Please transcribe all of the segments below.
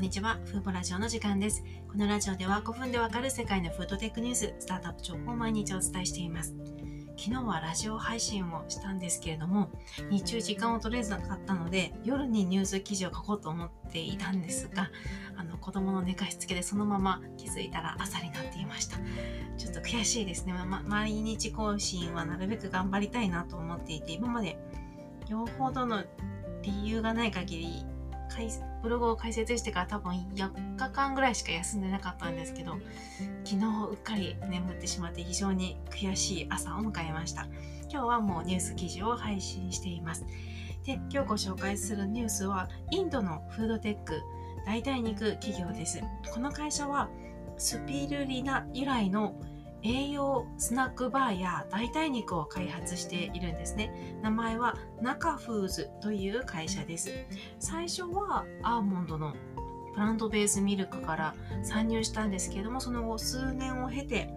んにちは。フーボラジオの時間です。このラジオでは5分でわかる世界のフードテックニュース、スタートアップ情報を毎日お伝えしています。昨日はラジオ配信をしたんですけれども、日中時間を取れずなかったので、夜にニュース記事を書こうと思っていたんですが、あの、子供の寝かしつけでそのまま気づいたら朝になっていました。ちょっと悔しいですね。ま、毎日更新はなるべく頑張りたいなと思っていて、今までよほどの理由がない限りブログを開設してから多分4日間ぐらいしか休んでなかったんですけど昨日うっかり眠ってしまって非常に悔しい朝を迎えました。今日はもうニュース記事を配信しています。で今日ご紹介するニュースはインドのフードテック代替肉企業です。この会社はスピルリナ由来の栄養スナックバーや代替肉を開発しているんですね。名前はナカフーズという会社です。最初はアーモンドのプラントベースミルクから参入したんですけれども、その後数年を経て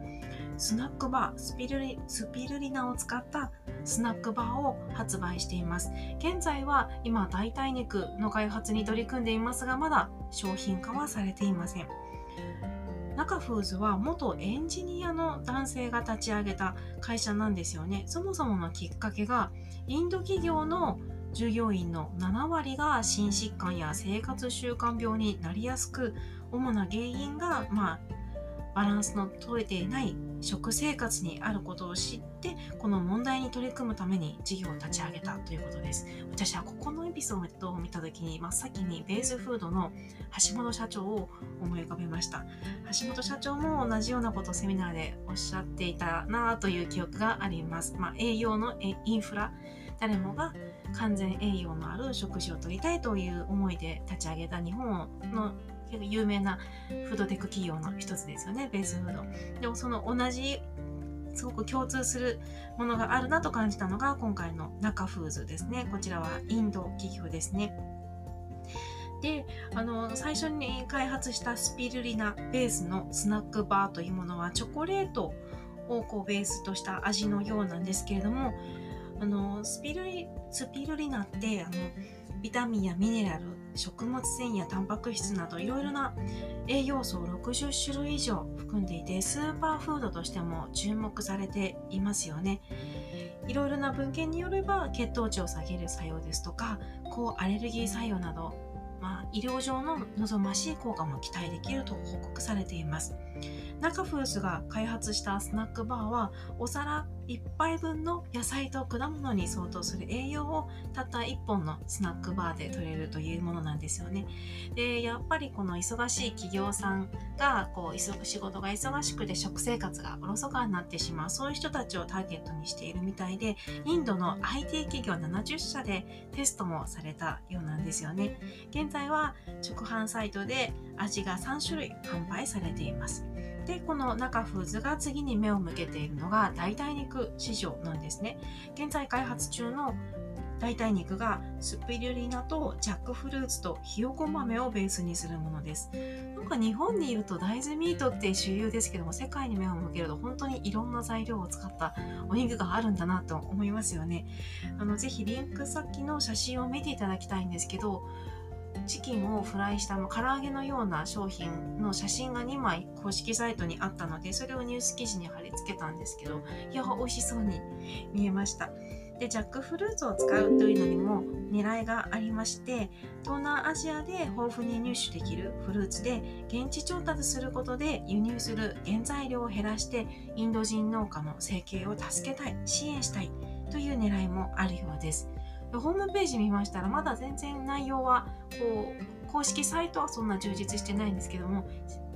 スナックバー、スピルリスピルリナを使ったスナックバーを発売しています。現在は今代替肉の開発に取り組んでいますが、まだ商品化はされていません。中フーズは元エンジニアの男性が立ち上げた会社なんですよね。そもそものきっかけがインド企業の従業員の7割が心疾患や生活習慣病になりやすく主な原因が、まあ、バランスの取れていない食生活にあることを知ってこの問題に取り組むために事業を立ち上げたということです。私はここのエピソードを見た時に真っ先にベースフードの橋本社長を思い浮かべました。橋本社長も同じようなことをセミナーでおっしゃっていたなという記憶があります、まあ、栄養のインフラ。誰もが完全栄養のある食事をとりたいという思いで立ち上げた日本の結構有名なフードテック企業の一つですよねベースフード。でもその同じすごく共通するものがあるなと感じたのが今回の中フーズですね。こちらはインド企業ですね。であの最初に開発したスピルリナベースのスナックバーというものはチョコレートをこうベースとした味のようなんですけれどもあのスピルリスピルリナってあのビタミンやミネラル食物繊維やタンパク質などいろいろな栄養素を60種類以上含んでいてスーパーフードとしても注目されていますよね。いろいろな文献によれば血糖値を下げる作用ですとか抗アレルギー作用など、まあ、医療上の望ましい効果も期待できると報告されています。中フースが開発したスナックバーはお皿1杯分の野菜と果物に相当する栄養をたった1本のスナックバーで取れるというものなんですよね。でやっぱりこの忙しい企業さんがこう仕事が忙しくて食生活がおろそかになってしまうそういう人たちをターゲットにしているみたいでインドの IT 企業70社でテストもされたようなんですよね。現在は直販サイトで味が3種類販売されています。でこの中フーズが次に目を向けているのが代替肉市場なんですね。現在開発中の代替肉がスピルリナとジャックフルーツとひよこ豆をベースにするものです。なんか日本にいると大豆ミートって主流ですけども世界に目を向けると本当にいろんな材料を使ったお肉があるんだなと思いますよね。あのぜひリンク先の写真を見ていただきたいんですけどチキンをフライした唐揚げのような商品の写真が2枚公式サイトにあったのでそれをニュース記事に貼り付けたんですけどいや美味しそうに見えました。でジャックフルーツを使うというのにも狙いがありまして東南アジアで豊富に入手できるフルーツで現地調達することで輸入する原材料を減らしてインド人農家の生計を助けたい支援したいという狙いもあるようです。ホームページ見ましたらまだ全然内容はこう公式サイトはそんな充実してないんですけども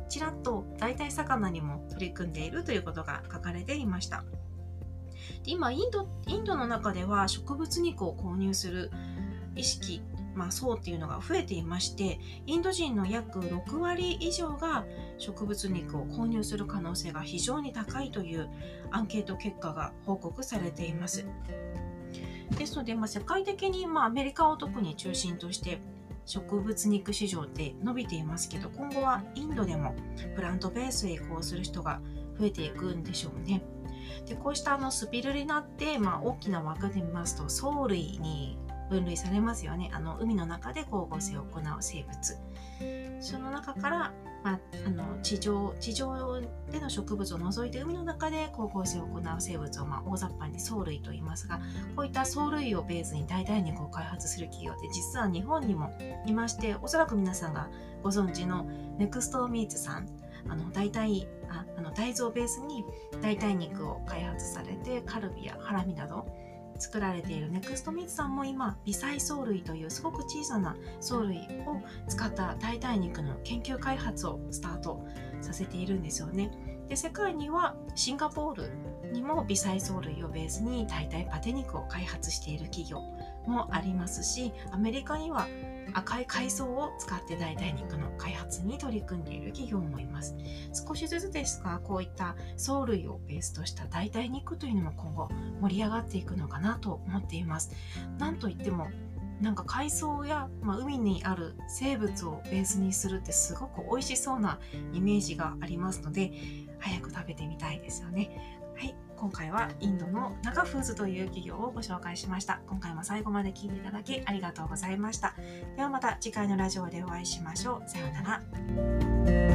ちらっと代替魚にも取り組んでいるということが書かれていましたで今インドインドの中では植物肉を購入する意識まあ、層っていうのが増えていましてインド人の約6割以上が植物肉を購入する可能性が非常に高いというアンケート結果が報告されています。ですので、まあ、世界的に、まあ、アメリカを特に中心として植物肉市場って伸びていますけど今後はインドでもプラントベースへ移行する人が増えていくんでしょうね。でこうしたあのスピルリナって、まあ、大きな枠で見ますと藻類に分類されますよね。あの海の中で光合成を行う生物。その中から、まあ、あの地上地上での植物を除いて海の中で光合成を行う生物を、まあ、大雑把に藻類と言いますがこういった藻類をベースに代替肉を開発する企業って実は日本にもいましておそらく皆さんがご存知のネクストミーツさんあの代替ああの大豆をベースに代替肉を開発されてカルビやハラミなど作られているネクストミーツさんも今微細藻類というすごく小さな藻類を使った代替肉の研究開発をスタートさせているんですよね。で世界にはシンガポールにも微細藻類をベースに代替パテ肉を開発している企業もありますしアメリカには赤い海藻を使って代替肉の開発に取り組んでいる企業もいます。少しずつですがこういった藻類をベースとした代替肉というのも今後盛り上がっていくのかなと思っています。なんといってもなんか海藻や、まあ、海にある生物をベースにするってすごく美味しそうなイメージがありますので早く食べてみたいですよね。はい。今回はインドのナガフーズという企業をご紹介しました。今回も最後まで聞いていただきありがとうございました。ではまた次回のラジオでお会いしましょう。さようなら。